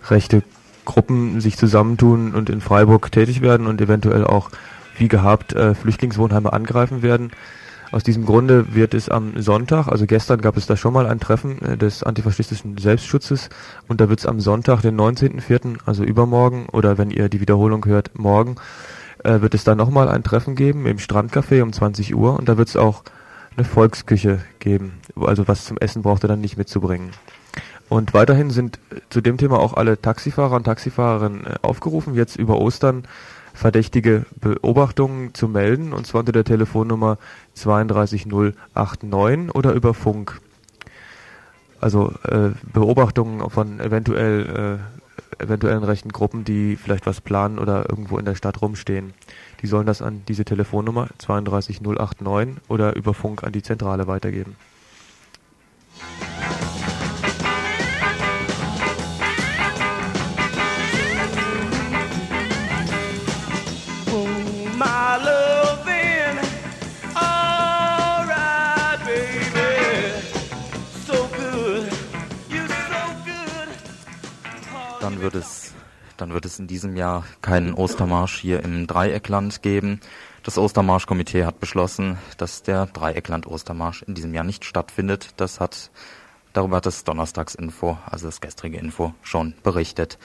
rechte Gruppen sich zusammentun und in Freiburg tätig werden und eventuell auch wie gehabt äh, Flüchtlingswohnheime angreifen werden. Aus diesem Grunde wird es am Sonntag, also gestern gab es da schon mal ein Treffen äh, des antifaschistischen Selbstschutzes und da wird es am Sonntag, den 19.04., also übermorgen oder wenn ihr die Wiederholung hört, morgen, äh, wird es da nochmal ein Treffen geben im Strandcafé um 20 Uhr und da wird es auch eine Volksküche geben, also was zum Essen braucht ihr dann nicht mitzubringen. Und weiterhin sind zu dem Thema auch alle Taxifahrer und Taxifahrerinnen äh, aufgerufen, jetzt über Ostern verdächtige Beobachtungen zu melden, und zwar unter der Telefonnummer 32089 oder über Funk. Also äh, Beobachtungen von eventuell äh, eventuellen rechten Gruppen, die vielleicht was planen oder irgendwo in der Stadt rumstehen. Die sollen das an diese Telefonnummer 32089 oder über Funk an die Zentrale weitergeben. Dann wird es dann wird es in diesem Jahr keinen Ostermarsch hier im Dreieckland geben. Das Ostermarschkomitee hat beschlossen, dass der Dreieckland-Ostermarsch in diesem Jahr nicht stattfindet. Das hat, darüber hat das Donnerstagsinfo, also das gestrige Info, schon berichtet.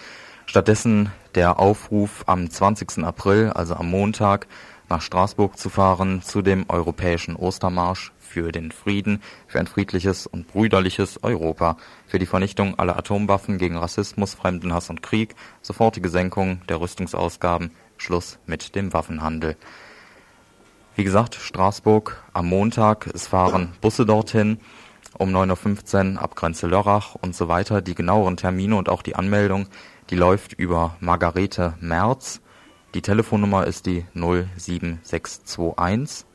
Stattdessen der Aufruf am 20. April, also am Montag, nach Straßburg zu fahren zu dem europäischen Ostermarsch für den Frieden, für ein friedliches und brüderliches Europa, für die Vernichtung aller Atomwaffen gegen Rassismus, Fremdenhass und Krieg, sofortige Senkung der Rüstungsausgaben, Schluss mit dem Waffenhandel. Wie gesagt, Straßburg am Montag, es fahren Busse dorthin um 9.15 Uhr ab Grenze Lörrach und so weiter. Die genaueren Termine und auch die Anmeldung, die läuft über Margarete Merz. Die Telefonnummer ist die 07621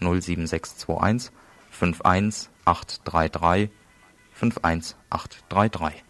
07621 51833 51833.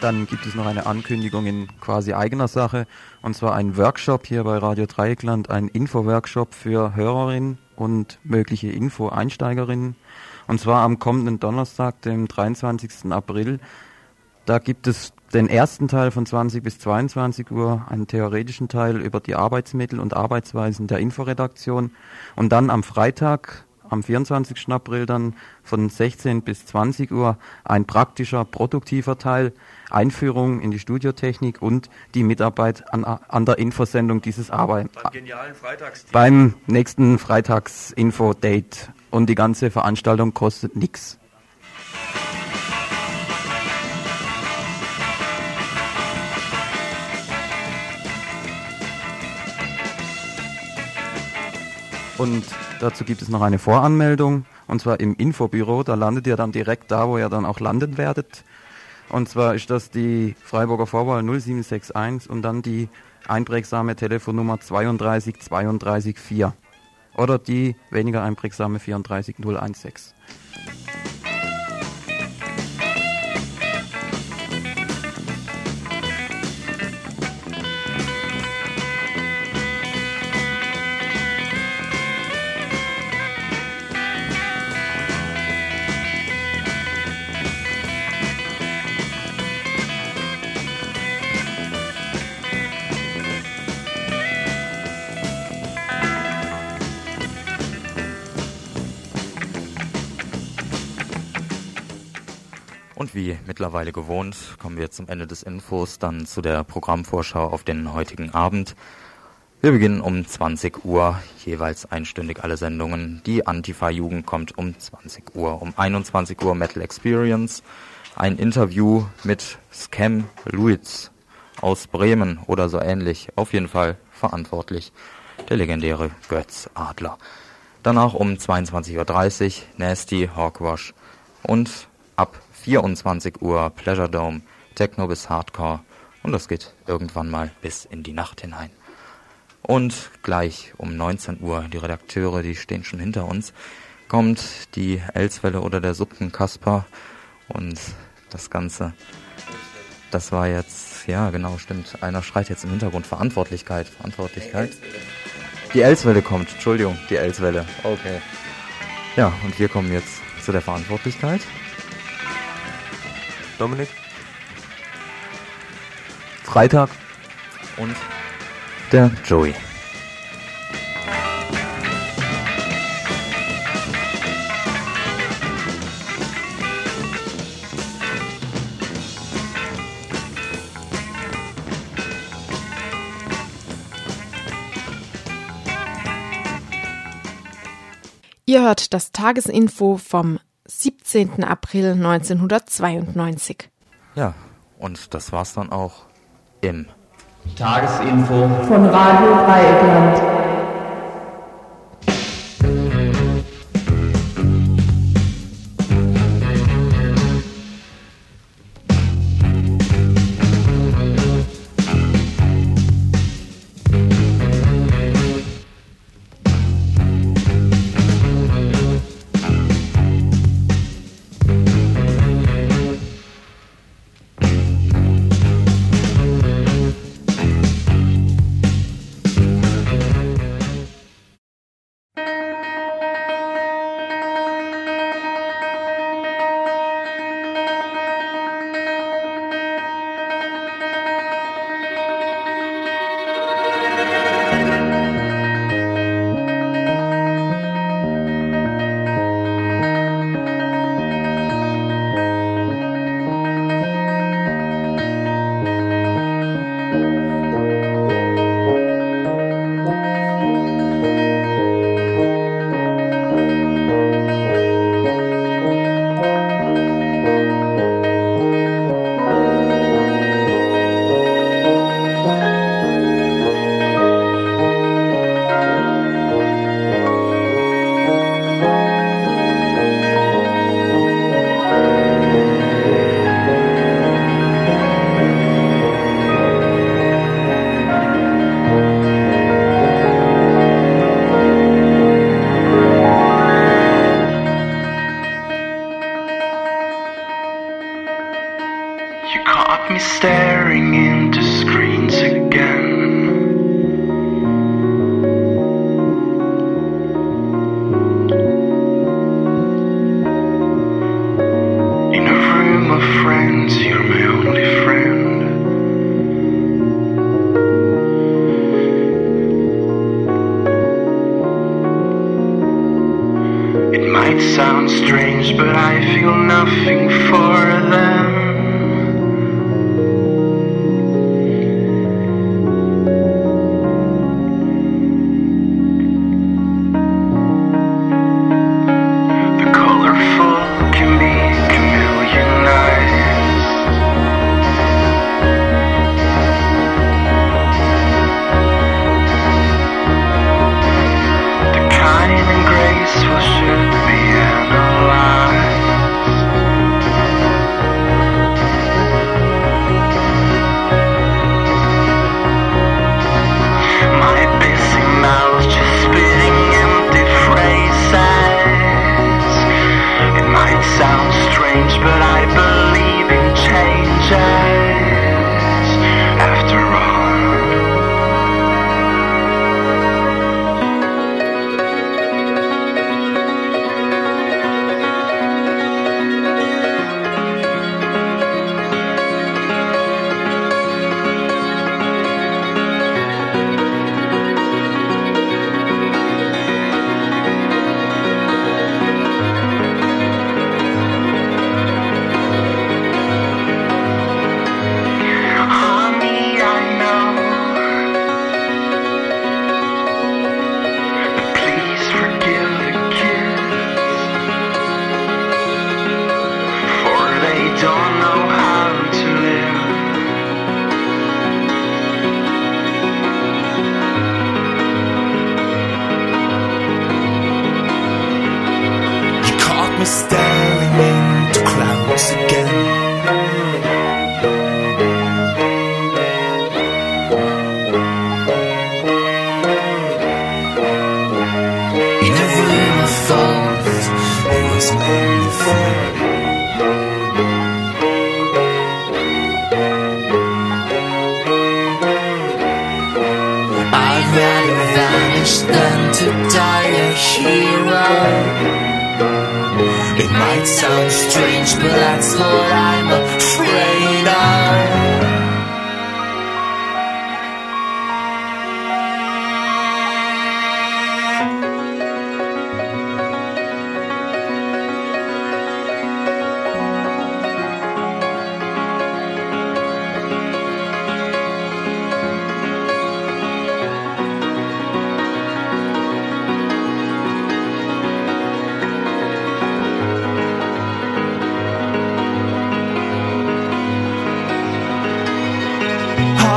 Dann gibt es noch eine Ankündigung in quasi eigener Sache, und zwar ein Workshop hier bei Radio Dreieckland, ein Info-Workshop für Hörerinnen und mögliche Info-Einsteigerinnen. Und zwar am kommenden Donnerstag, dem 23. April. Da gibt es den ersten Teil von 20 bis 22 Uhr, einen theoretischen Teil über die Arbeitsmittel und Arbeitsweisen der Inforedaktion. Und dann am Freitag, am 24. April dann von 16 bis 20 Uhr ein praktischer, produktiver Teil, Einführung in die Studiotechnik und die Mitarbeit an, an der Infosendung dieses Arbeit. Beim nächsten Freitags-Info-Date. Und die ganze Veranstaltung kostet nichts. Und dazu gibt es noch eine Voranmeldung, und zwar im Infobüro. Da landet ihr dann direkt da, wo ihr dann auch landen werdet. Und zwar ist das die Freiburger Vorwahl 0761 und dann die einprägsame Telefonnummer 32 32 4 oder die weniger einprägsame 34 mittlerweile gewohnt, kommen wir zum Ende des Infos, dann zu der Programmvorschau auf den heutigen Abend. Wir beginnen um 20 Uhr, jeweils einstündig alle Sendungen. Die Antifa-Jugend kommt um 20 Uhr. Um 21 Uhr Metal Experience, ein Interview mit Scam Luiz aus Bremen oder so ähnlich. Auf jeden Fall verantwortlich der legendäre Götz Adler. Danach um 22.30 Uhr Nasty Hawkwash und ab 24 Uhr Pleasure Dome, Techno bis Hardcore und das geht irgendwann mal bis in die Nacht hinein. Und gleich um 19 Uhr, die Redakteure, die stehen schon hinter uns, kommt die Elswelle oder der Subten Kasper und das Ganze, das war jetzt, ja genau, stimmt, einer schreit jetzt im Hintergrund Verantwortlichkeit, Verantwortlichkeit. Die Elswelle kommt, Entschuldigung, die Elswelle, okay. Ja, und wir kommen jetzt zu der Verantwortlichkeit. Dominik? Freitag. Und der Joey. Ihr hört das Tagesinfo vom 17. April 1992. Ja, und das war's dann auch im Tagesinfo von Radio Dreieckland.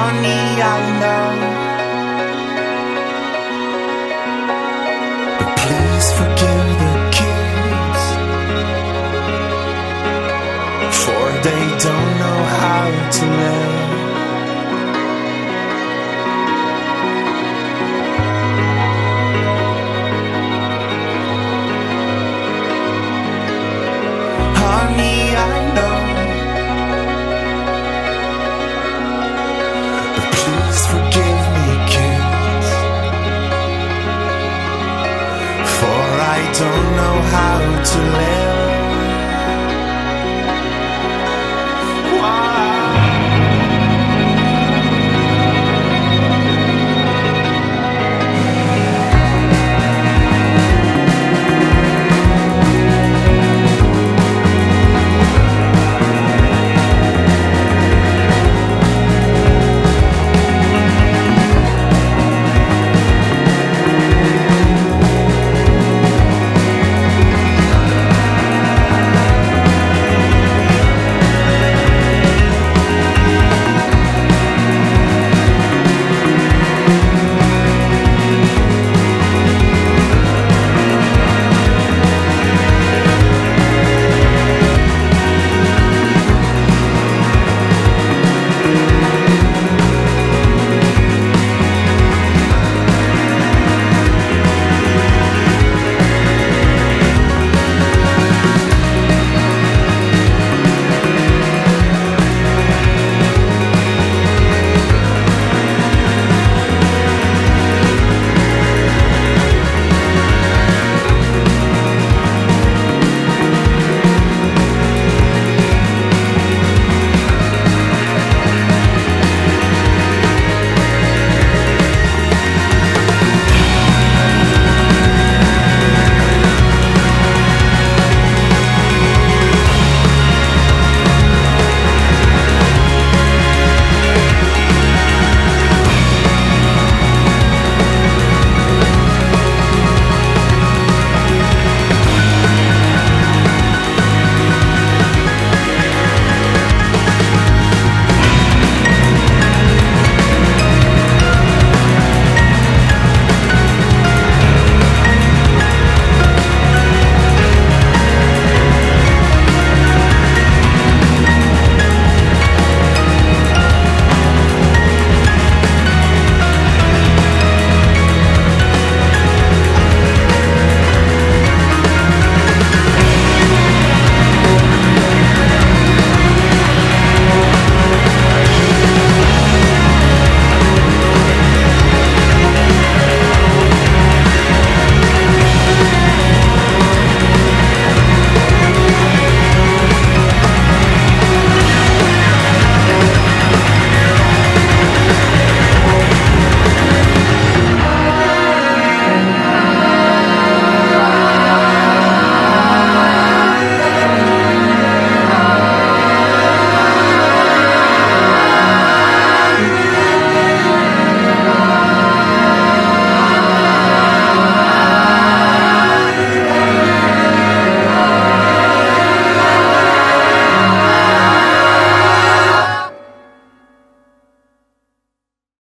Money, I know. But please forgive the kids, for they don't know how to live. to let